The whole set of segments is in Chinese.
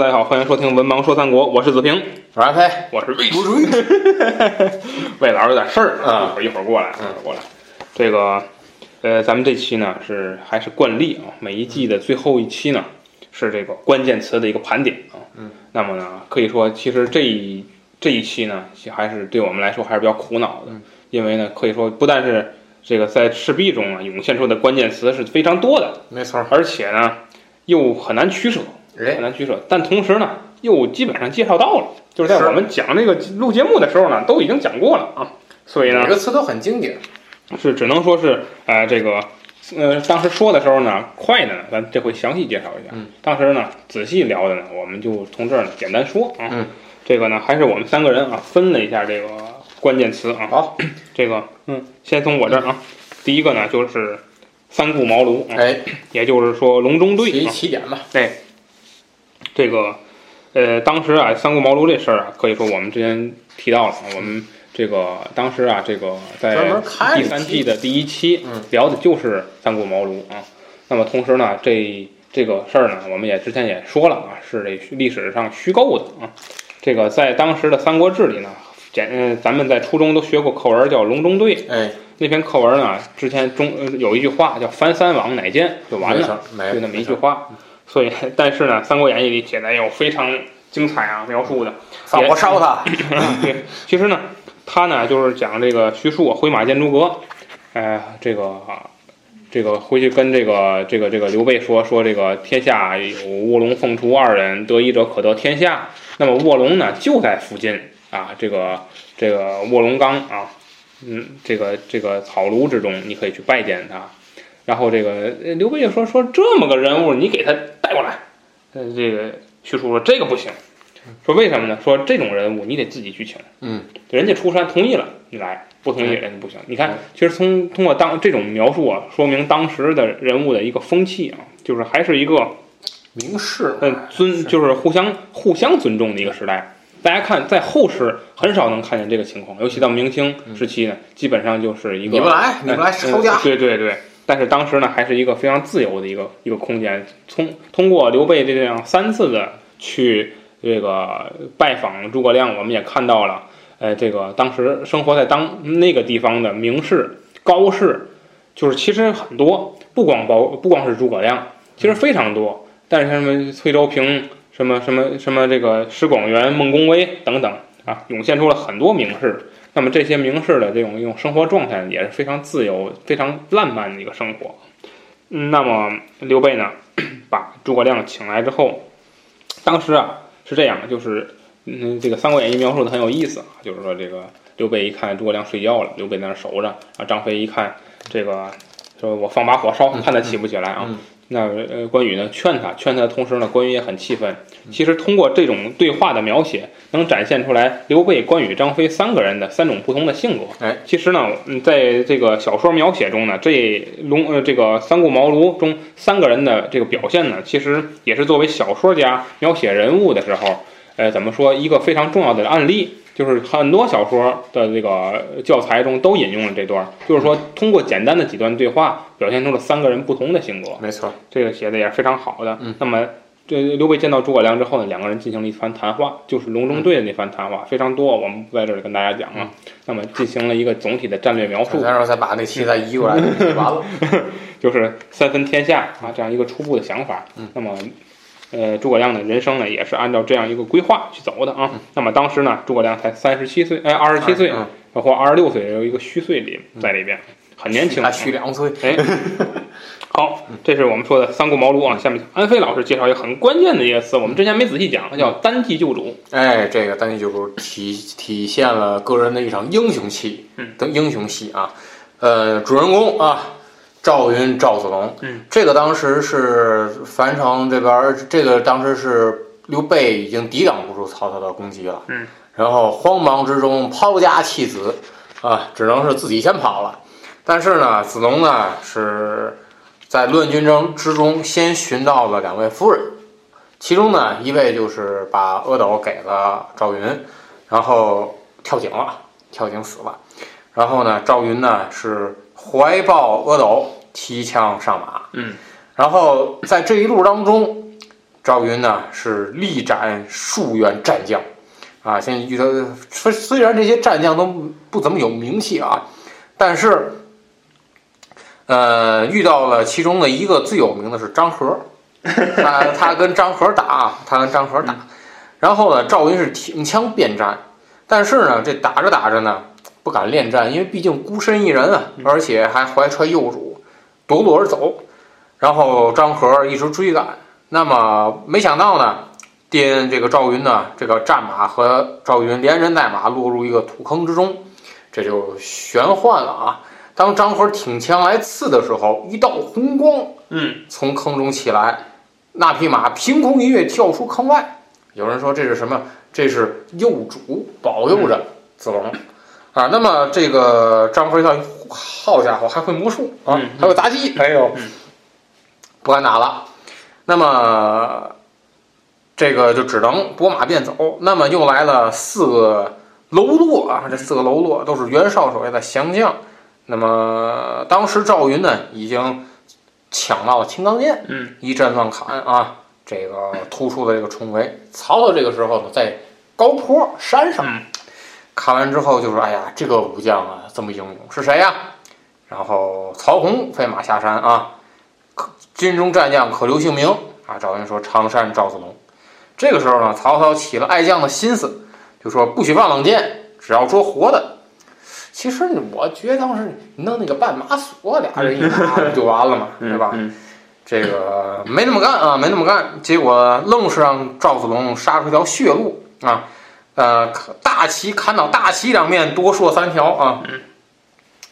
大家好，欢迎收听《文盲说三国》，我是子平，我是阿飞，我是魏叔。魏老师有点事儿啊，一会儿一会儿过来，一会儿过来。这个，呃，咱们这期呢是还是惯例啊，每一季的最后一期呢是这个关键词的一个盘点啊。嗯。那么呢，可以说其实这一这一期呢，还是对我们来说还是比较苦恼的，因为呢，可以说不但是这个在赤壁中啊涌现出的关键词是非常多的，没错。而且呢又很难取舍。很难取舍，但同时呢，又基本上介绍到了，就是在我们讲那个录节目的时候呢，都已经讲过了啊，所以呢，每个词都很经典，是只能说是，呃，这个，呃，当时说的时候呢，快的呢，咱这回详细介绍一下，嗯，当时呢，仔细聊的呢，我们就从这儿呢简单说啊，嗯，这个呢，还是我们三个人啊分了一下这个关键词啊，好，这个，嗯，先从我这儿啊，第一个呢就是三顾茅庐，哎，也就是说隆中对，起起点吧，哎。这个，呃，当时啊，三顾茅庐这事儿啊，可以说我们之前提到了。我们这个当时啊，这个在第三季的第一期聊的就是三顾茅庐啊。那么同时呢，这这个事儿呢，我们也之前也说了啊，是这历史上虚构的啊。这个在当时的《三国志》里呢，简嗯咱们在初中都学过课文叫《隆中对》。哎，那篇课文呢，之前中有一句话叫“翻三王乃见”，就完了，就那么一句话。所以，但是呢，《三国演义》里写的有非常精彩啊，描述的。我烧他。对，其实呢，他呢就是讲这个徐庶回马见诸葛，哎，这个这个回去跟这个这个这个刘备说说这个天下有卧龙凤雏二人，得一者可得天下。那么卧龙呢就在附近啊，这个这个卧龙岗啊，嗯，这个这个草庐之中，你可以去拜见他。然后这个刘备就说说这么个人物，你给他带过来。呃，这个徐叔说这个不行，说为什么呢？说这种人物你得自己去请。嗯，人家出山同意了，你来；不同意人家不行。你看，其实从通过当这种描述啊，说明当时的人物的一个风气啊，就是还是一个明士，嗯，尊就是互相互相尊重的一个时代。大家看，在后世很少能看见这个情况，尤其到明清时期呢，基本上就是一个你不来，你不来抄家。对对对。但是当时呢，还是一个非常自由的一个一个空间。从通过刘备这样三次的去这个拜访诸葛亮，我们也看到了，呃，这个当时生活在当那个地方的名士高士，就是其实很多，不光包不光是诸葛亮，其实非常多。但是什么崔州平、什么什么什么这个石广元、孟公威等等啊，涌现出了很多名士。那么这些名士的这种一种生活状态也是非常自由、非常浪漫的一个生活。那么刘备呢，把诸葛亮请来之后，当时啊是这样，就是嗯，这个《三国演义》描述的很有意思，就是说这个刘备一看诸葛亮睡觉了，刘备在那守着啊，张飞一看这个，说我放把火烧，看他起不起来啊。那呃，关羽呢劝他，劝他的同时呢，关羽也很气愤。其实通过这种对话的描写，能展现出来刘备、关羽、张飞三个人的三种不同的性格。哎，其实呢，在这个小说描写中呢，这龙呃这个三顾茅庐中三个人的这个表现呢，其实也是作为小说家描写人物的时候，呃，怎么说一个非常重要的案例。就是很多小说的这个教材中都引用了这段，就是说通过简单的几段对话，表现出了三个人不同的性格。没错，这个写的也是非常好的。嗯，那么这刘备见到诸葛亮之后呢，两个人进行了一番谈话，就是隆中对的那番谈话，非常多，我们不在这里跟大家讲了。那么进行了一个总体的战略描述。然后再把那题再移过来，完了，就是三分天下啊，这样一个初步的想法。嗯，那么。呃，诸葛亮的人生呢，也是按照这样一个规划去走的啊。那么当时呢，诸葛亮才三十七岁，哎，二十七岁，包括二十六岁，有一个虚岁里在里边。很年轻啊，虚两岁。哎，好，这是我们说的三顾茅庐啊。下面安飞老师介绍一个很关键的一个词，我们之前没仔细讲，叫单骑救主。哎，这个单骑救主体体现了个人的一场英雄气嗯的英雄戏啊。呃，主人公啊，赵云赵子龙，嗯，这个当时是樊城这边儿，这个当时是刘备已经抵挡不住曹操的攻击了，嗯，然后慌忙之中抛家弃子啊，只能是自己先跑了。但是呢，子龙呢是在乱军中之中先寻到了两位夫人，其中呢一位就是把阿斗给了赵云，然后跳井了，跳井死了。然后呢，赵云呢是怀抱阿斗，提枪上马。嗯，然后在这一路当中，赵云呢是力斩数员战将，啊，现在遇到虽虽然这些战将都不怎么有名气啊，但是，呃，遇到了其中的一个最有名的是张合，他他跟张合打，他跟张合打，然后呢，赵云是挺枪便战，但是呢，这打着打着呢，不敢恋战，因为毕竟孤身一人啊，而且还怀揣幼主，夺路而走。然后张合一直追赶，那么没想到呢，颠这个赵云呢，这个战马和赵云连人带马落入一个土坑之中，这就玄幻了啊！当张合挺枪来刺的时候，一道红光嗯，从坑中起来，那匹马凭空一跃跳出坑外。有人说这是什么？这是幼主保佑着子龙啊。那么这个张合一看，好家伙，还会魔术啊嗯，还会妲己，哎呦嗯，不敢打了。那么这个就只能拨马便走。那么又来了四个喽啰啊，这四个喽啰都是袁绍手下的降将。那么当时赵云呢，已经抢到了青钢剑，嗯，一阵乱砍啊，这个突出的这个重围。曹操这个时候呢，在高坡山上嗯看完之后就说：“哎呀，这个武将啊，这么英勇，是谁呀？”然后曹洪飞马下山啊，可军中战将可留姓名啊。赵云说：“常山赵子龙。”这个时候呢，曹操起了爱将的心思，就说：“不许放冷箭，只要捉活的。”其实我觉得当时你弄那个绊马索，俩人一打不就完了嘛，对吧？嗯这个没那么干啊，没那么干，结果愣是让赵子龙杀出一条血路啊！呃，大旗砍倒大旗两面，多说三条啊！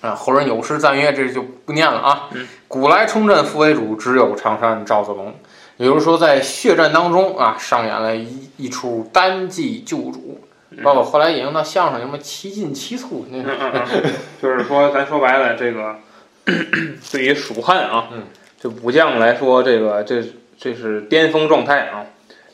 啊，后人有诗赞曰，这就不念了啊嗯。古来冲阵复为主，只有常山赵子龙。也就是说，在血战当中啊，上演了一一出单骑救主，包括后来引用到相声什么七进七出那嗯嗯嗯，就是说，咱说白了，这个对于蜀汉啊，嗯，这武将来说，这个这这是巅峰状态啊。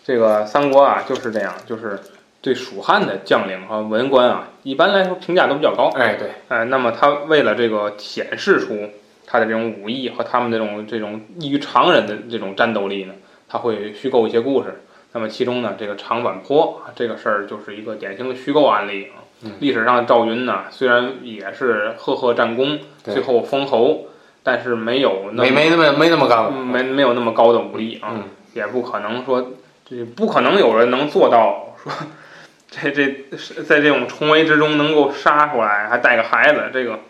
这个三国啊就是这样，就是对蜀汉的将领和文官啊，一般来说评价都比较高。哎，对，哎，那么他为了这个显示出他的这种武艺和他们这种这种异于常人的这种战斗力呢，他会虚构一些故事。那么其中呢，这个长坂坡啊，这个事儿就是一个典型的虚构案例啊。嗯历史上赵云呢，虽然也是赫赫战功，最后封侯，但是没有那么没没那么没那么干了，嗯没没有那么高的武力啊，嗯也不可能说，这不可能有人能做到说，这这在这种重围之中能够杀出来，还带个孩子，这个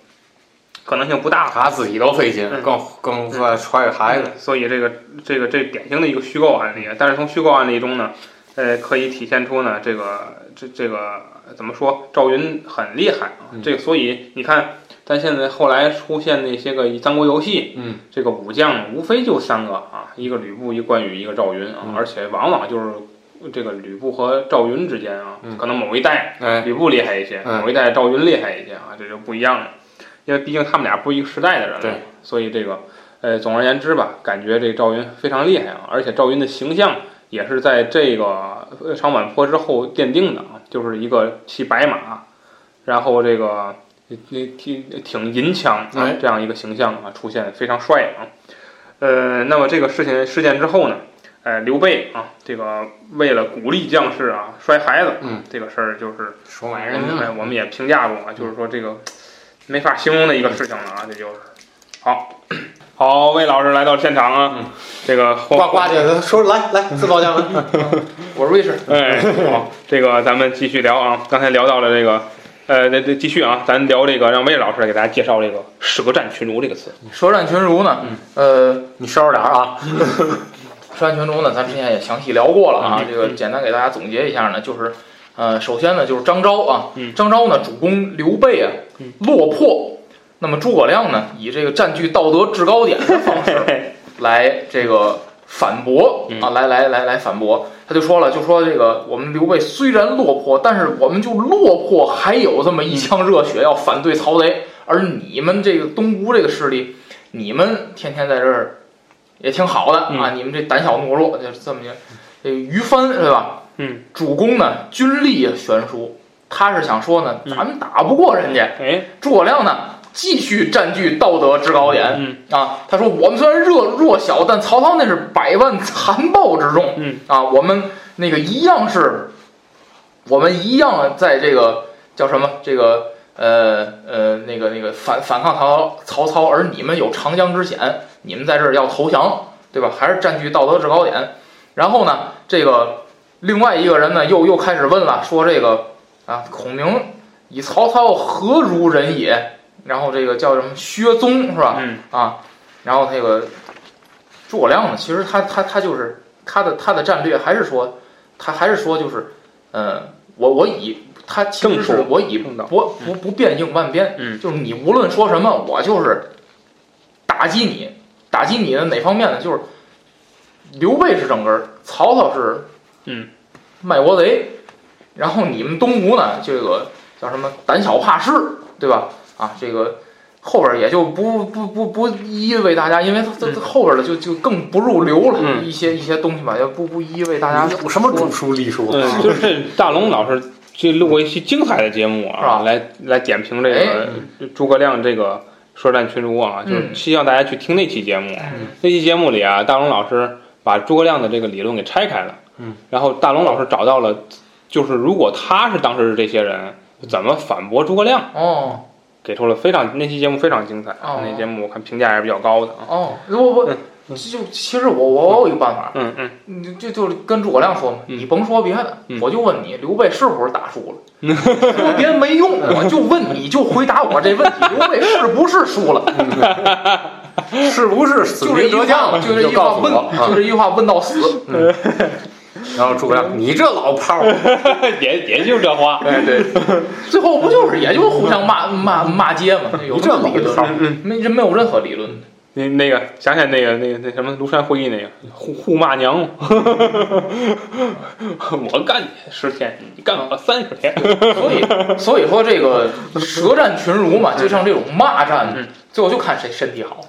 可能性不大。他自己都费劲，嗯更更再揣个孩子。所以这个这个这典型的一个虚构案例，但是从虚构案例中呢，呃，可以体现出呢这个这这个怎么说，赵云很厉害啊。嗯这个所以你看，咱现在后来出现那些个三国游戏，嗯，这个武将无非就三个啊，一个吕布，一个关羽，一个赵云啊，嗯而且往往就是这个吕布和赵云之间啊，嗯可能某一代哎，吕布厉害一些，嗯某一代赵云厉害一些啊，这就不一样了。因为毕竟他们俩不是一个时代的人了，所以这个，呃，总而言之吧，感觉这赵云非常厉害啊，而且赵云的形象也是在这个呃长坂坡之后奠定的啊，就是一个骑白马，然后这个那挺挺银枪啊哎这样一个形象啊出现，非常帅啊。呃，那么这个事情事件之后呢，呃，刘备啊，这个为了鼓励将士啊摔孩子，嗯，这个事儿就是收买人命哎，我们也评价过啊，就是说这个没法形容的一个事情了啊，这就是好。好，魏老师来到现场啊，嗯这个呱呱姐说来来自报家门，我是魏师，哎，好，这个咱们继续聊啊。刚才聊到了这个呃，这这继续啊，咱聊这个，让魏老师给大家介绍这个“舌战群儒”这个词。舌战群儒呢，嗯呃，你稍着点啊。舌战群中呢，咱之前也详细聊过了啊。这个简单给大家总结一下呢，就是，呃，首先呢就是张昭啊，张昭呢主攻刘备啊落魄，那么诸葛亮呢以这个占据道德制高点的方式 来这个反驳啊，来来来来反驳。他就说了，就说这个我们刘备虽然落魄，但是我们就落魄还有这么一腔热血要反对曹贼，而你们这个东吴这个势力，你们天天在这儿也挺好的啊，你们这胆小懦弱，就这么些。这个于翻是吧？嗯，主公呢军力悬殊，他是想说呢，咱们打不过人家。哎，诸葛亮呢？继续占据道德制高点，嗯啊，他说我们虽然弱弱小，但曹操那是百万残暴之众，嗯啊，我们那个一样是，我们一样在这个叫什么这个呃呃那个那个反反抗曹曹操，而你们有长江之险，你们在这儿要投降，对吧？还是占据道德制高点。然后呢，这个另外一个人呢又又开始问了，说这个啊，孔明以曹操何如人也？然后这个叫什么薛宗是吧？嗯啊，然后那个诸葛亮呢，其实他他他就是他的他的战略还是说，他还是说就是，呃，我我以他其实是我以不不不变应万变，嗯，就是你无论说什么，我就是打击你，打击你的哪方面呢？就是刘备是整根儿，曹操是嗯卖国贼，然后你们东吴呢，这个叫什么胆小怕事，对吧？啊，这个后边也就不不不不一一为大家，因为这这后边的就就更不入流了，嗯一些一些东西吧，也不不一一为大家有什么主书隶书？嗯，就是大龙老师去录过一期精彩的节目啊，来来点评这个诸葛亮这个舌战群儒啊，就是嗯希望大家去听那期节目。嗯。那期节目里啊，大龙老师把诸葛亮的这个理论给拆开了，嗯，然后大龙老师找到了，就是如果他是当时的这些人，怎么反驳诸葛亮，哦。给出了非常那期节目非常精彩，哦。那节目我看评价也是比较高的。啊。哦，我我 就其实我我有一个办法，嗯嗯，你就就跟诸葛亮说嘛，嗯你甭说别的，嗯我就问你，刘备是不是打输了？说别的没用，我就问你，就回答我这问题，刘备是不是输了？是不是死就这一句兵折将？就这一句话问。就啊这一句话问到死。然后诸葛亮，你这老炮儿，也也就这话。对对，最后不就是也就互相骂骂骂街嘛？有你这么理论？炮儿，没这没有任何理论。那那个想起来那个那个那什么庐山会议那个互互骂娘，我干你十天，你干我三十天。所以所以说这个舌战群儒嘛，就像这种骂战嗯，最后就看谁身体好。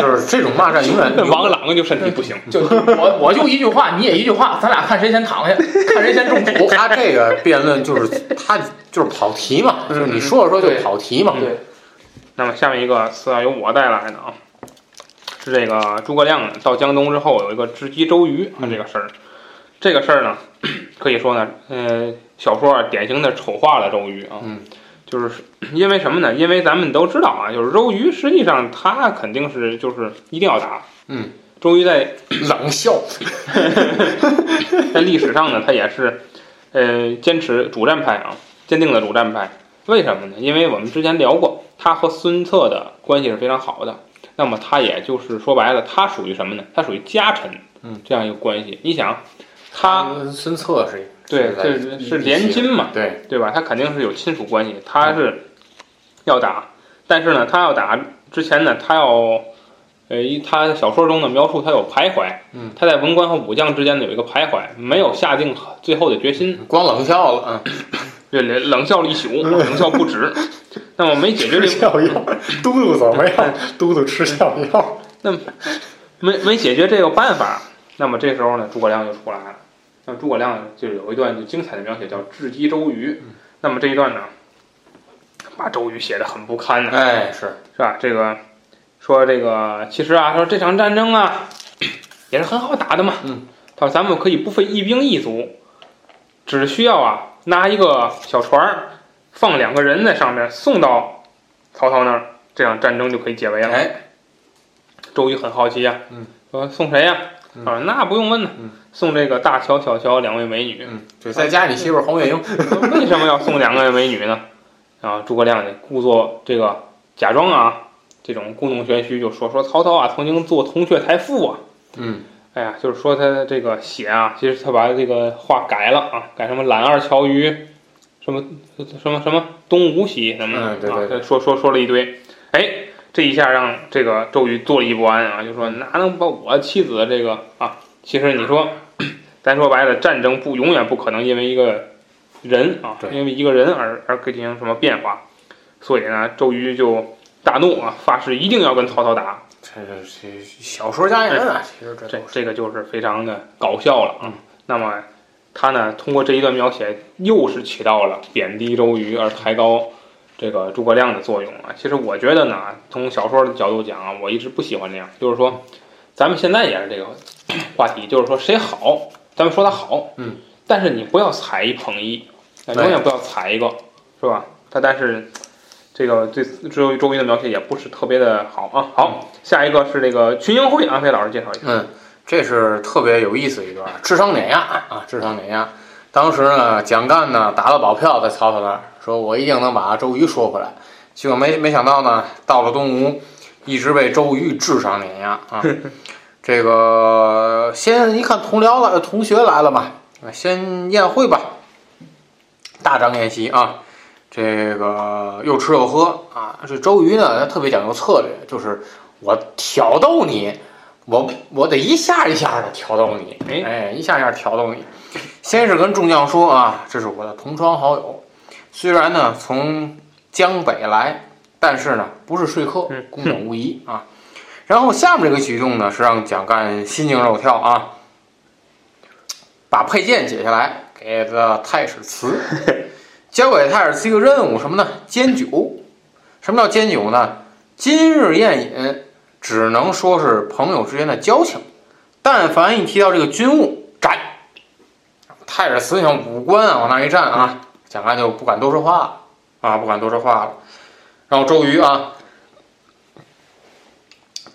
就是这种骂战永远 王朗就身体不行，就我我就一句话，你也一句话，咱俩看谁先躺下，看谁先中毒。他这个辩论就是他就是跑题嘛，就是你说着说就跑题嘛。对，那么下面一个词啊，由我带来的啊，是这个诸葛亮呢到江东之后有一个直击周瑜啊这个事儿。这个事儿呢，可以说呢，呃，小说啊典型的丑化了周瑜啊。嗯。就是 因为什么呢？因为咱们都知道啊，就是周瑜实际上他肯定是就是一定要打。嗯。周瑜在冷笑，在历史上呢，他也是呃坚持主战派啊，坚定的主战派。为什么呢？因为我们之前聊过，他和孙策的关系是非常好的。那么他也就是说白了，他属于什么呢？他属于家臣，嗯，这样一个关系。你想，他孙策是对这是是联军嘛，对，对吧？他肯定是有亲属关系，他是要打，但是呢，他要打之前呢，他要。呃，一他小说中的描述他有徘徊，嗯，他在文官和武将之间有一个徘徊，没有下定最后的决心，光冷笑了，嗯，这冷冷笑了一宿，冷笑不止。那么没解决这笑药，嘟嘟怎么样？嘟嘟吃笑药，那么没没解决这个办法，那么这时候呢，诸葛亮就出来了。那诸葛亮就有一段就精彩的描写，叫智击周瑜。那么这一段呢，把周瑜写的很不堪呢，哎，是是吧？这个说这个其实啊，说这场战争啊也是很好打的嘛。嗯，他说咱们可以不费一兵一卒，只需要啊拿一个小船儿，放两个人在上面，送到曹操那儿，这样战争就可以解围了。哎，周瑜很好奇呀、嗯，说送谁呀、他说那不用问了，送这个大乔、小乔两位美女。嗯，对，再加你媳妇黄月英。为什么要送两位美女呢？啊，诸葛亮呢，故作这个假装啊，这种故弄玄虚，就说说曹操啊，曾经做铜雀台赋啊。嗯，哎呀，就是说他这个写啊，其实他把这个话改了啊，改什么揽二乔于什么什么什么东吴喜什么的啊，说说说了一堆。哎，这一下让这个周瑜坐立不安啊，就说哪能把我妻子这个啊？其实你说，咱说白了，战争不永远不可能因为一个人啊，因为一个人而而进行什么变化。所以呢，周瑜就大怒啊，发誓一定要跟曹操打。这这小说家人啊，其实这这个就是非常的搞笑了啊。那么他呢，通过这一段描写，又是起到了贬低周瑜而抬高这个诸葛亮的作用啊。其实我觉得呢，从小说的角度讲啊，我一直不喜欢这样，就是说，咱们现在也是这个 话题，就是说谁好，咱们说他好，嗯，但是你不要踩一捧一，永远不要踩一个，是吧？他但是。这个对周周瑜的描写也不是特别的好啊。好，下一个是这个群英会，安飞老师介绍一下。嗯，这是特别有意思一段，智商碾压啊，智商碾压。当时呢，蒋干呢打了保票在曹操那儿，说我一定能把周瑜说回来。结果没没想到呢，到了东吴，一直被周瑜智商碾压啊。这个先一看同僚了，同学来了嘛，先宴会吧，大张宴席啊。这个又吃又喝啊！这周瑜呢，他特别讲究策略，就是我挑逗你，我我得一下一下的挑逗你，哎，一下一下挑逗你。先是跟众将说啊，这是我的同窗好友，虽然呢从江北来，但是呢不是说客，公等无疑啊。然后下面这个举动呢，是让蒋干心惊肉跳啊，把佩剑解下来给了太史慈。交给太史慈一个任务，什么呢？煎酒。什么叫煎酒呢？今日宴饮只能说是朋友之间的交情，但凡一提到这个军务，斩。太史慈像武官啊，往那一站啊，蒋干就不敢多说话了啊，不敢多说话了。然后周瑜啊，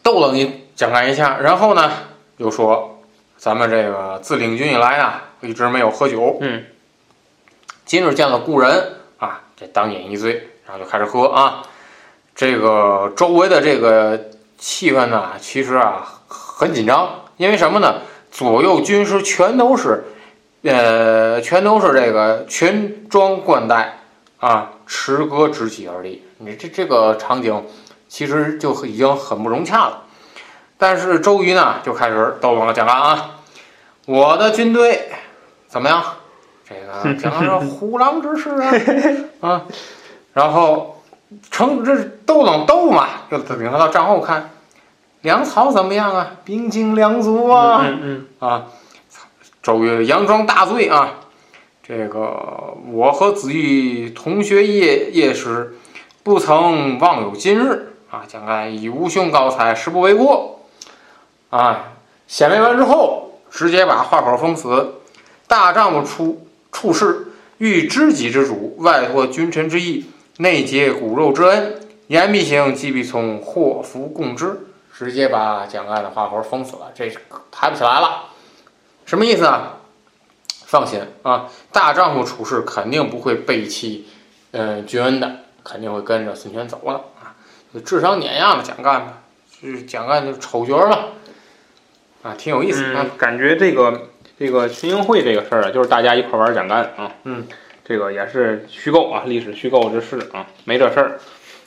逗了你蒋干一下，然后呢，又说咱们这个自领军以来啊，一直没有喝酒。嗯。今日见了故人啊，这当饮一醉，然后就开始喝啊。这个周围的这个气氛呢，其实啊很紧张，因为什么呢？左右军师全都是，呃，全都是这个全装冠带啊，持戈执戟而立。你这这个场景其实就已经很不融洽了。但是周瑜呢，就开始逗弄了蒋干啊，我的军队怎么样？这个讲的是虎狼之势啊啊，然 后成这斗冷斗嘛，就领他到帐后看粮草怎么样啊？兵精粮足啊，嗯嗯啊，周瑜佯装大醉啊，这个我和子玉同学夜夜时，不曾忘有今日啊！蒋干以吾兄高才，实不为过啊！显摆完之后，直接把话口封死，大丈夫出。处事欲知己之主，外托君臣之义，内结骨肉之恩。言必行，计必从，祸福共之。直接把蒋干的话口封死了，这抬不起来了。什么意思啊？放心啊，大丈夫处事肯定不会背弃，嗯，君恩的，肯定会跟着孙权走的啊。智商碾压了蒋干吧，是蒋干就丑角了啊，挺有意思啊，感觉这个。这个群英会这个事儿啊，就是大家一块玩蒋干啊，嗯，这个也是虚构啊，历史虚构之事啊，没这事儿。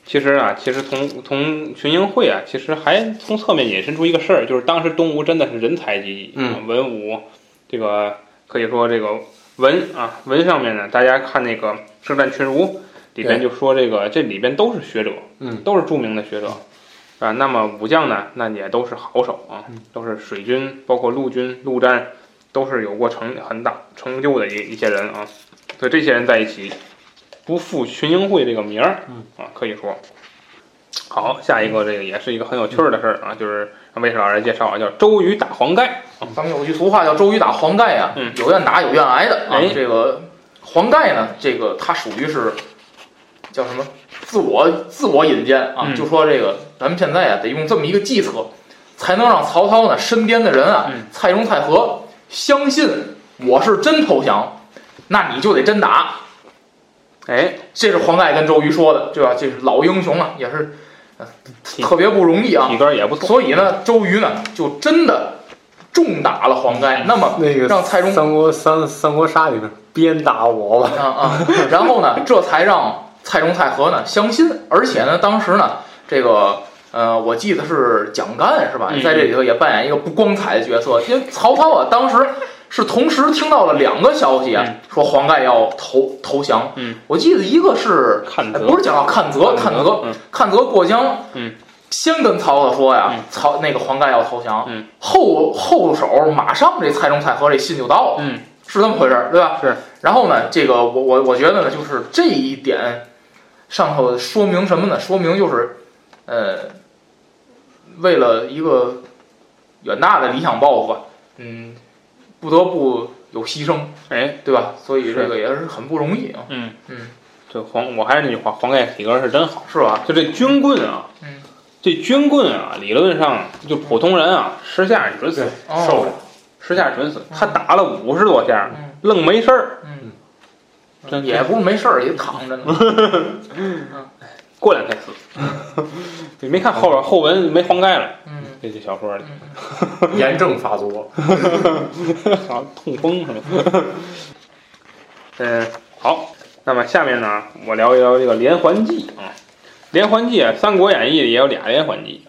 其实啊，其实从从群英会啊，其实还从侧面引申出一个事儿，就是当时东吴真的是人才济济，嗯，文武这个可以说这个文啊文上面呢，大家看那个《圣战群儒》里边就说这个这里边都是学者，嗯，都是著名的学者啊。那么武将呢，那也都是好手啊，都是水军，包括陆军陆战。都是有过成很大成就的一一些人啊，所以这些人在一起不负群英会这个名儿，啊，可以说好。下一个这个也是一个很有趣儿的事儿啊，就是让魏老师介绍啊，叫周瑜打黄盖。咱们有句俗话叫周瑜打黄盖啊，有愿打有愿挨的啊。这个黄盖呢，这个他属于是叫什么？自我自我引荐啊，就说这个咱们现在啊得用这么一个计策。才能让曹操呢身边的人啊，嗯蔡中、蔡和相信我是真投降，那你就得真打。哎，这是黄盖跟周瑜说的，对吧？这是老英雄啊，也是、呃特别不容易啊体。格也不错。所以呢，周瑜呢就真的重打了黄盖。那么那个让蔡中三国三三国杀里边鞭打我吧，啊啊，然后呢，这才让蔡中、蔡和呢相信，而且呢，当时呢，这个呃，我记得是蒋干是吧？嗯。在这里头也扮演一个不光彩的角色，因为曹操啊，当时是同时听到了两个消息啊，嗯。说黄盖要投投降。嗯，我记得一个是看泽。哎不是讲到看泽，看泽，嗯。看泽过江，嗯，先跟曹操说呀，嗯曹那个黄盖要投降，嗯，后后手马上这蔡中、蔡和这信就到了，嗯，是这么回事儿，对吧？是。然后呢，这个我我我觉得呢，就是这一点上头说明什么呢？说明就是，呃，为了一个远大的理想抱负吧，嗯，不得不有牺牲，哎，对吧？所以这个也是很不容易啊，嗯。嗯，这黄我还是那句话，黄盖体格是真好。是吧？就这军棍啊，嗯，这军棍啊，理论上就普通人啊，十下准死，哦。受不了，十下准死。他打了五十多下，嗯。愣没事儿，嗯，也不是没事儿，也躺着呢。过两天死。你没看后边后文没黄盖了，嗯这这小说里，炎症发作。啊，痛风是吧？嗯，好，那么下面呢，我聊一聊这个连环计啊。连环计啊，《三国演义》里也有俩连环计，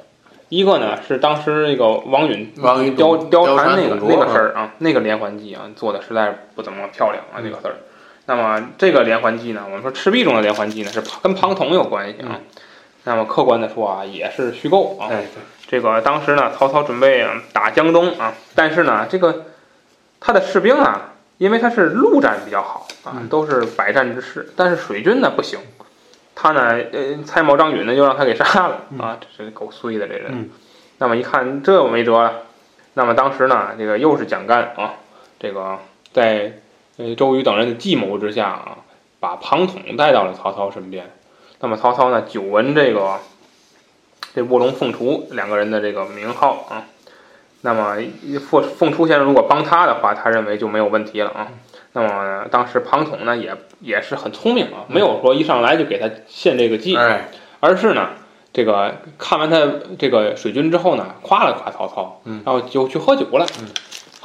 一个呢是当时那个王允王允貂貂貂蝉那个那个事儿啊，那个连环计啊做的实在不怎么漂亮啊，那个事儿。那么这个连环计呢，我们说赤壁中的连环计呢是跟庞统有关系啊。那么客观的说啊，也是虚构啊。哎，这个当时呢，曹操准备啊打江东啊，但是呢，这个他的士兵啊，因为他是陆战比较好啊，嗯都是百战之士，但是水军呢不行，他呢，呃，蔡瑁、张允呢就让他给杀了啊，这是够衰的这人。嗯那么一看这没辙了，那么当时呢，这个又是蒋干啊，这个在呃周瑜等人的计谋之下啊，把庞统带到了曹操身边。那么曹操呢，久闻这个这卧龙凤雏两个人的这个名号啊，那么凤凤雏先生如果帮他的话，他认为就没有问题了啊。那么当时庞统呢也也是很聪明啊，没有说一上来就给他献这个计，哎，而是呢，这个看完他这个水军之后呢，夸了夸曹操，嗯然后就去喝酒了。嗯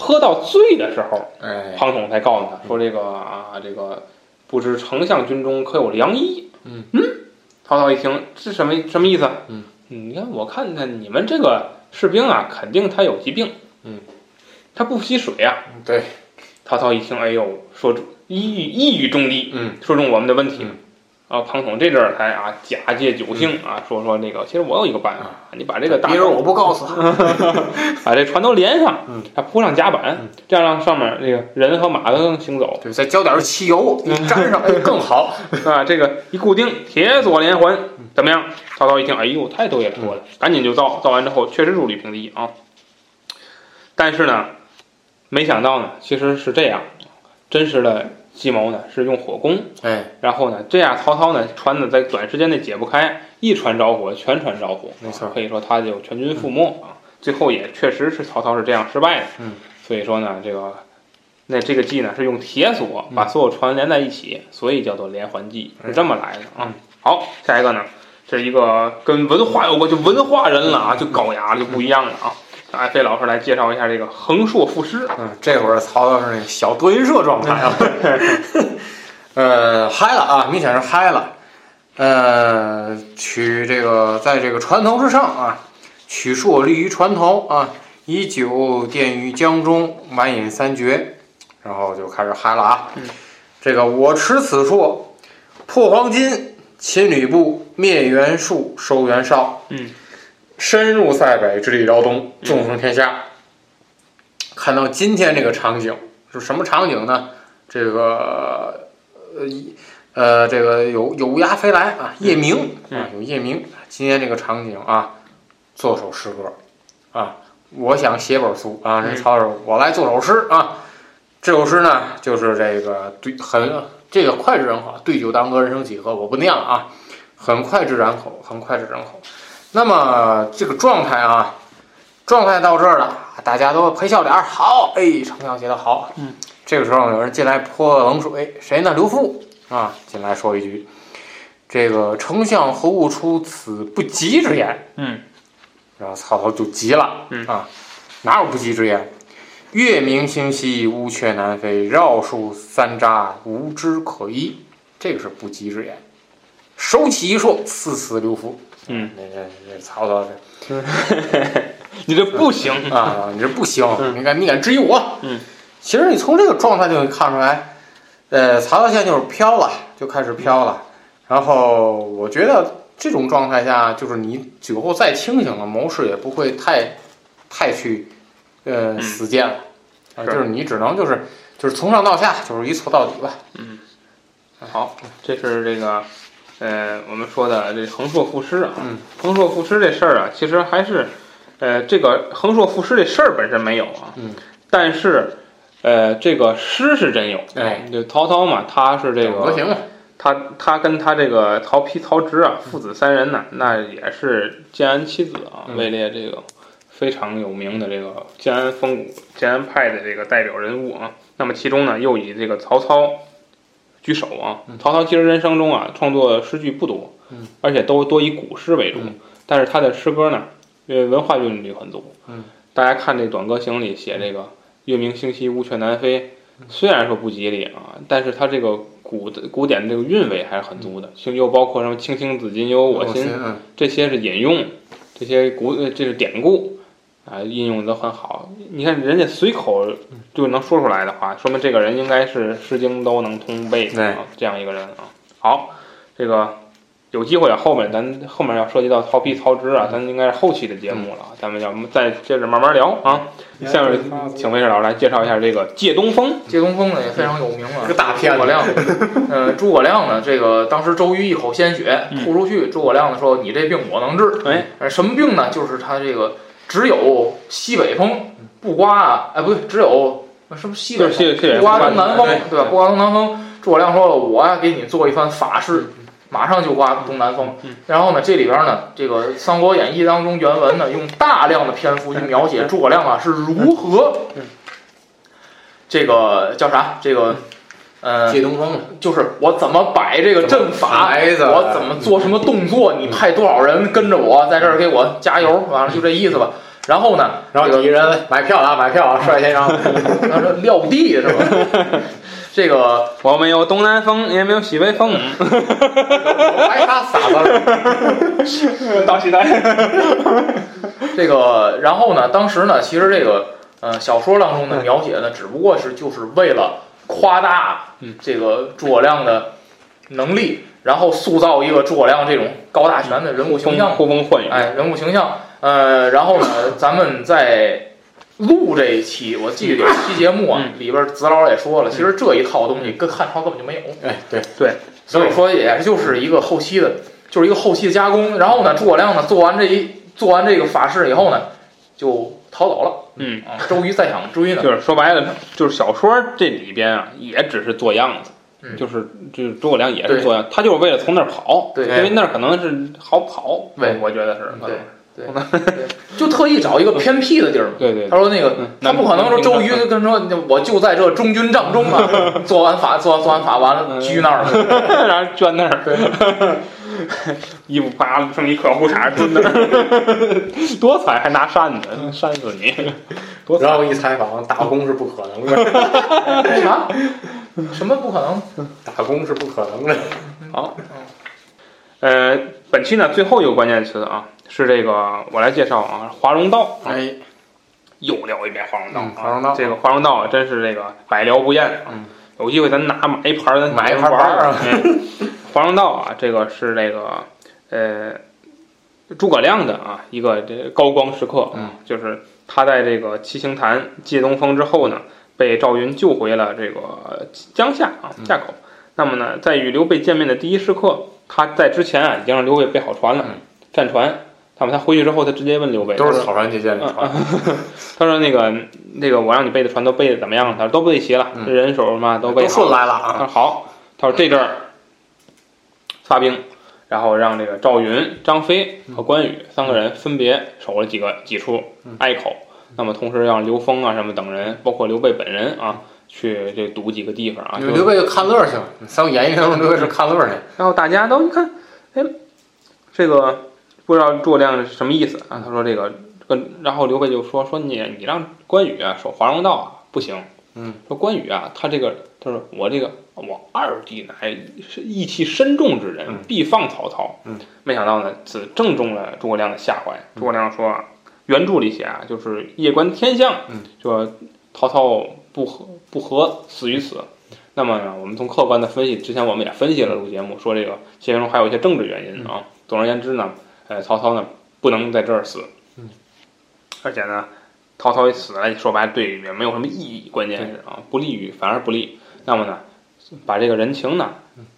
喝到醉的时候，哎，庞统才告诉他说：“这个啊，这个不知丞相军中可有良医？”嗯曹操一听，这什么什么意思？嗯你看，我看看你们这个士兵啊，肯定他有疾病。嗯，他不吸水啊。对，曹操一听，哎呦，说中一语一语中的，嗯，说中我们的问题。嗯啊，庞统这阵儿才啊假借酒兴啊，说说那个，其实我有一个办法，你把这个大别人我不告诉他。把这船都连上，嗯，还铺上甲板嗯，这样让上面这个人和马都能行走，对，再浇点汽油，你粘上，哎，更好。啊，这个一固定，铁索连环，怎么样？曹操一听，哎呦，太对了，说的，赶紧就造，造完之后确实如履平地啊。但是呢，没想到呢，其实是这样，真实的计谋呢是用火攻，哎，然后呢，这样曹操呢船呢在短时间内解不开，一船着火，全船着火，没错可以说他就全军覆没啊。最后也确实是曹操是这样失败的，嗯，所以说呢，这个那这个计呢是用铁索把所有船连在一起，所以叫做连环计，是这么来的啊。嗯好，下一个呢，这是一个跟文化有关，就文化人了啊，就高雅了，就不一样了啊。让艾飞老师来介绍一下这个横槊赋诗。嗯，这会儿曹操是那小德云社状态啊，呃，嗨了啊，明显是嗨了。呃，取这个在这个船头之上啊，取槊立于船头啊，以酒奠于江中，满饮三绝，然后就开始嗨了啊。嗯这个我持此槊，破黄金，擒吕布，灭袁术，收袁绍。嗯，深入塞北，直抵辽东，纵横天下。看到今天这个场景是什么场景呢？这个呃一呃，这个有有乌鸦飞来啊，夜鸣啊，有夜鸣。今天这个场景啊，做首诗歌啊，我想写本书啊，人曹老师，我来做首诗啊。这首诗呢，就是这个对很这个脍炙人口，对酒当歌，人生几何，我不念了啊，很脍炙人口，很脍炙人口。那么这个状态啊，状态到这儿了，大家都陪笑脸儿，好，哎，丞相写的好。嗯，这个时候有人进来泼冷水，谁呢？刘馥啊，进来说一句：“这个丞相何物出此不吉之言？”嗯，然后曹操就急了，嗯啊，哪有不吉之言？月明星稀，乌鹊南飞，绕树三匝，无枝可依。这个是不吉之言。手起一槊，刺死刘馥。嗯，那个那曹操这 你这不行，啊，你这不行，嗯。你敢你敢质疑我？嗯，其实你从这个状态就能看出来，呃，曹操现在就是飘了，就开始飘了。然后我觉得这种状态下，就是你酒后再清醒了，谋士也不会太太去呃嗯。死谏了，啊，就是你只能就是就是从上到下就是一错到底吧。嗯。好，这是这个，呃，我们说的这横槊赋诗啊，嗯，横槊赋诗这事儿啊，其实还是，呃，这个横槊赋诗这事儿本身没有啊，嗯，但是，呃，这个诗是真有，哎，就曹操嘛，他是这个，他他跟他这个曹丕、曹植啊，父子三人呢，那也是建安七子啊，嗯位列这个非常有名的这个建安风骨、建安派的这个代表人物啊。那么其中呢，又以这个曹操居首啊。曹操其实人生中啊，创作诗句不多，嗯，而且都多以古诗为主，嗯。但是他的诗歌呢，呃，文化韵律很足，嗯，大家看这《短歌行》里写这个“月明星稀，乌鹊南飞”，虽然说不吉利啊，但是他这个古的古典的这个韵味还是很足的，又又包括什么“青青子衿，悠悠我心”，嗯。这些是引用，这些古呃这是典故啊，应用的很好。你看人家随口就能说出来的话，说明这个人应该是《诗经》都能通背的啊，这样一个人啊。好，这个有机会啊，后面咱后面要涉及到曹丕、曹植啊，咱应该是后期的节目了，咱们要再接着慢慢聊啊。下面请魏师老师来介绍一下这个借东风。借东风呢也非常有名啊，这个大片子诸葛亮，呃，诸葛亮呢，这个当时周瑜一口鲜血吐出去，诸葛亮呢说：“你这病我能治。”哎，呃，什么病呢？就是他这个只有西北风，不刮啊，哎，不对，只有呃什么西北就是西西北不刮东南风对，吧？不刮东南风。诸葛亮说了：“我呀，给你做一番法事。”马上就刮东南风，然后呢，这里边呢，这个《三国演义》当中原文呢，用大量的篇幅去描写诸葛亮啊是如何，这个叫啥？这个，呃，借东风，就是我怎么摆这个阵法，我怎么做什么动作，你派多少人跟着我在这儿给我加油，完了就这意思吧。然后呢，然后这个人买票啊，买票啊，率先让，他说撂地是吧？这个我们有东南风，也没有西北风，白啥撒子了，到西南。这个，然后呢，当时呢，其实这个呃小说当中的描写呢，只不过是就是为了夸大嗯这个诸葛亮的能力，然后塑造一个诸葛亮这种高大全的人物形象，呼风唤雨。哎，人物形象。呃，然后呢，咱们在录这一期，我记得有一期节目啊，嗯里边子老也说了，其实这一套东西跟汉朝根本就没有，哎，对对，所以说也就是一个后期的，就是一个后期的加工。然后呢，诸葛亮呢做完这一做完这个法事以后呢，就逃走了。嗯，啊，周瑜再想追呢，就是说白了，就是小说这里边啊，也只是做样子，嗯就是就是诸葛亮也是做样，他就是为了从那儿跑，对因为那儿可能是好跑，对我觉得是，对对。对，就特意找一个偏僻的地儿。对对他说那个嗯他不可能说周瑜跟说，我就在这中军帐中啊，做完法做做完法完了居那儿了。然后捐那儿，衣服啪剩一颗裤衩蹲那儿，多惨，还拿扇子扇死你，多惨。然后一采访，打工是不可能的，啥？什么？不可能？打工是不可能的。好，呃，本期呢最后一个关键词啊，是这个我来介绍啊，华容道。哎，又聊一遍华容道华容道这个华容道啊，真是这个百聊不厌啊。嗯有机会咱拿买一盘儿，咱买一盘玩啊嗯华容道啊，这个是这个呃诸葛亮的啊一个这高光时刻啊，嗯就是他在这个七星坛借东风之后呢，被赵云救回了这个江夏啊嗯夏口。那么呢，在与刘备见面的第一时刻，他在之前啊已经让刘备备好船了，嗯战船。那么他回去之后，他直接问刘备，都是草船借箭的船，他说：“那个，那个，我让你备的船都备的怎么样了？”他说：“都备齐了，嗯这人手嘛都备都好了。”顺来了啊。他说：“好。”他说：“这阵儿发兵，然后让这个赵云、张飞和关羽三个人分别守了几个几处隘口。那么同时让刘封啊什么等人，包括刘备本人啊，去这堵几个地方啊。就刘备就看乐去了，《三国演义》当中刘备是看乐去。然后大家都一看，哎，这个不知道诸葛亮是什么意思啊？他说这个，然后刘备就说说你你让关羽啊守华容道啊不行。嗯，说关羽啊，他这个他说我这个我二弟乃是义气深重之人，必放曹操。嗯，没想到呢，此正中了诸葛亮的下怀。诸葛亮说啊，原著里写啊，就是夜观天象，说曹操不和不和死于此。那么呢，我们从客观的分析，之前我们也分析了录节目，说这个其中还有一些政治原因啊。总而言之呢，呃，曹操呢不能在这儿死。嗯，而且呢。曹操一死了，说白了对也没有什么意义，关键是啊，不利于反而不利。那么呢，把这个人情呢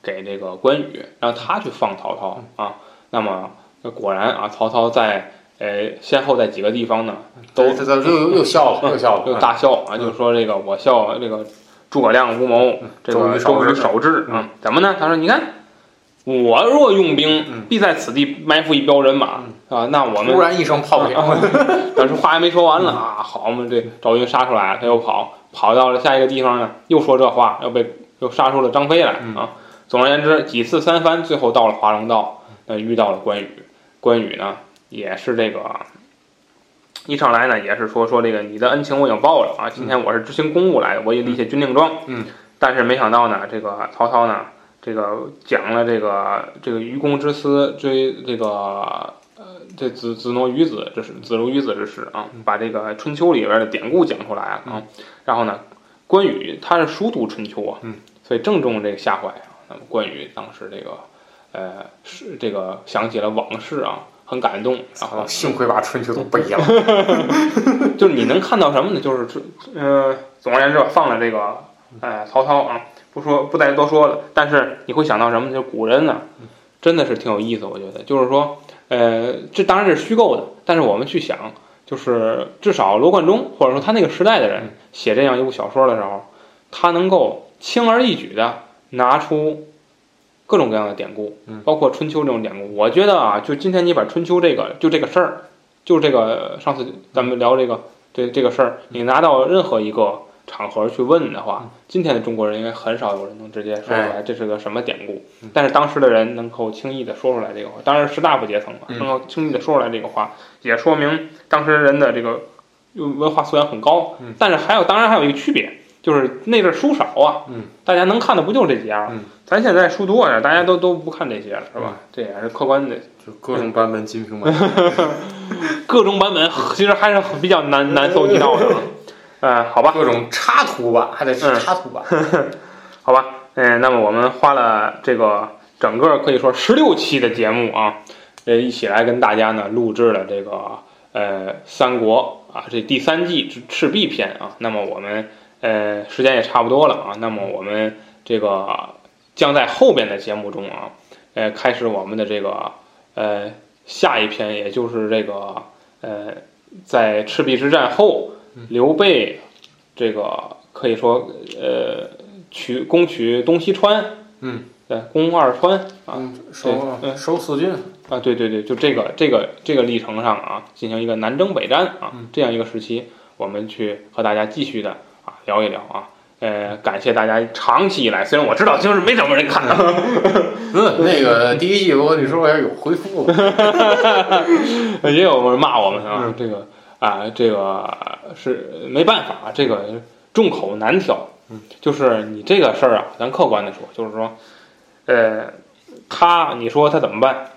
给这个关羽，让他去放曹操啊。那么果然啊，曹操在呃先后在几个地方呢，都又又又笑了，又笑了，又大笑啊，就说这个我笑这个诸葛亮无谋，这个周瑜守志啊，怎么呢？他说你看。我若用兵，必在此地埋伏一彪人马啊！那我们突然一声炮响，但是话还没说完呢啊！好嘛，这赵云杀出来了，他又跑，跑到了下一个地方呢，又说这话，又被又杀出了张飞来啊！总而言之，几次三番，最后到了华容道，呃，遇到了关羽。关羽呢，也是这个一上来呢，也是说说这个你的恩情我已经报了啊！今天我是执行公务来的，我也立下军令状。嗯，但是没想到呢，这个曹操呢。这个讲了这个这个愚公之私追这个呃这子子诺于子这是子如于子之事啊，把这个春秋里边的典故讲出来啊。然后呢，关羽他是熟读春秋啊，所以正中这个下怀啊。那么关羽当时这个呃是这个想起了往事啊，很感动。然后幸亏把春秋都背了 就是你能看到什么呢？就是呃，总而言之，放了这个呃曹操啊。不说，不再多说了。但是你会想到什么？就是古人呢，真的是挺有意思。我觉得，就是说，呃，这当然是虚构的。但是我们去想，就是至少罗贯中或者说他那个时代的人写这样一部小说的时候，他能够轻而易举的拿出各种各样的典故，包括春秋这种典故。我觉得啊，就今天你把春秋这个就这个事儿，就这个上次咱们聊这个对这个事儿，你拿到任何一个。场合去问的话，今天的中国人应该很少有人能直接说出来这是个什么典故。但是当时的人能够轻易的说出来这个话，当然士大夫阶层嘛，能够轻易的说出来这个话，也说明当时人的这个文化素养很高。但是还有，当然还有一个区别，就是那阵书少啊，大家能看的不就这几样？咱现在书多点，大家都都不看这些了，是吧？这也是客观的，就各种版本金瓶梅，各种版本其实还是比较难难搜集到的。嗯，好吧，各种插图吧，还得是插图吧，好吧，嗯，那么我们花了这个整个可以说十六期的节目啊，呃，一起来跟大家呢录制了这个呃三国啊这第三季之赤壁篇啊，那么我们呃时间也差不多了啊，那么我们这个将在后边的节目中啊，呃开始我们的这个呃下一篇，也就是这个呃在赤壁之战后。刘备，这个可以说，呃，取攻取东西川，嗯，对，攻二川啊，收收四郡啊，对对对，就这个这个这个历程上啊，进行一个南征北战啊，这样一个时期，我们去和大家继续的啊聊一聊啊，呃，感谢大家长期以来，虽然我知道就是没什么人看，嗯，那个第一季我跟你说也有回复，也有人骂我们啊，这个。啊，这个是没办法，这个众口难调。嗯，就是你这个事儿啊，咱客观的说，就是说，呃，他，你说他怎么办？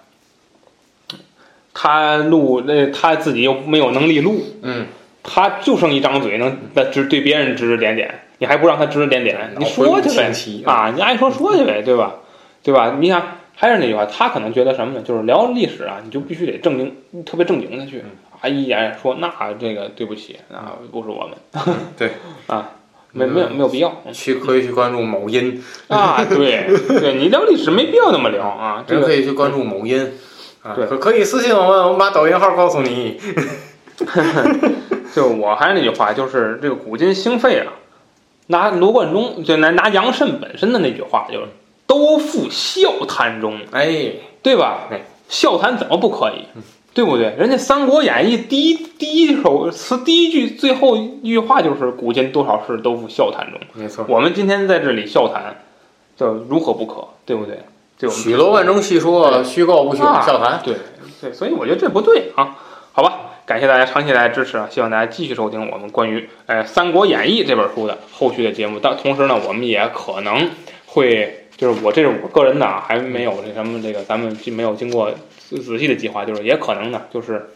他录那他自己又没有能力录，嗯，他就剩一张嘴能指对别人指指点点，你还不让他指指点点？你说去呗，啊，你爱说说去呗，对吧？对吧？你想，还是那句话，他可能觉得什么呢？就是聊历史啊，你就必须得正经，特别正经的去。啊！一眼说那这个对不起，啊不是我们。对 啊，没没有没有必要。去可以去关注某音啊，对对，你聊历史没必要那么聊啊。这个可以去关注某音啊，对，可以私信我们，我们把抖音号告诉你。就我还是那句话，就是这个古今兴废啊，拿罗贯中就拿拿杨慎本身的那句话，就是都付笑谈中。哎。对吧？哎，笑谈怎么不可以嗯？对不对？人家《三国演义》第一第一首词第一句最后一句话就是“古今多少事，都付笑谈中没”。错。我们今天在这里笑谈，这如何不可？对不对？对许多万中细说，虚构不虚，啊笑谈。对对，所以我觉得这不对啊。好吧，感谢大家长期以来的支持啊！希望大家继续收听我们关于呃《三国演义》这本书的后续的节目。但同时呢，我们也可能会，就是我这是我个人的啊，还没有这什么这个咱们没有经过仔仔细的计划，就是也可能呢，就是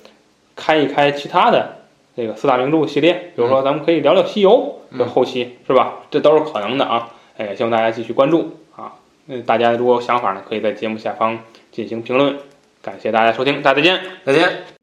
开一开其他的这个四大名著系列，比如说咱们可以聊聊西游，嗯这后期是吧？这都是可能的啊！哎，希望大家继续关注啊！那大家如果有想法呢，可以在节目下方进行评论。感谢大家收听，大家再见。再见。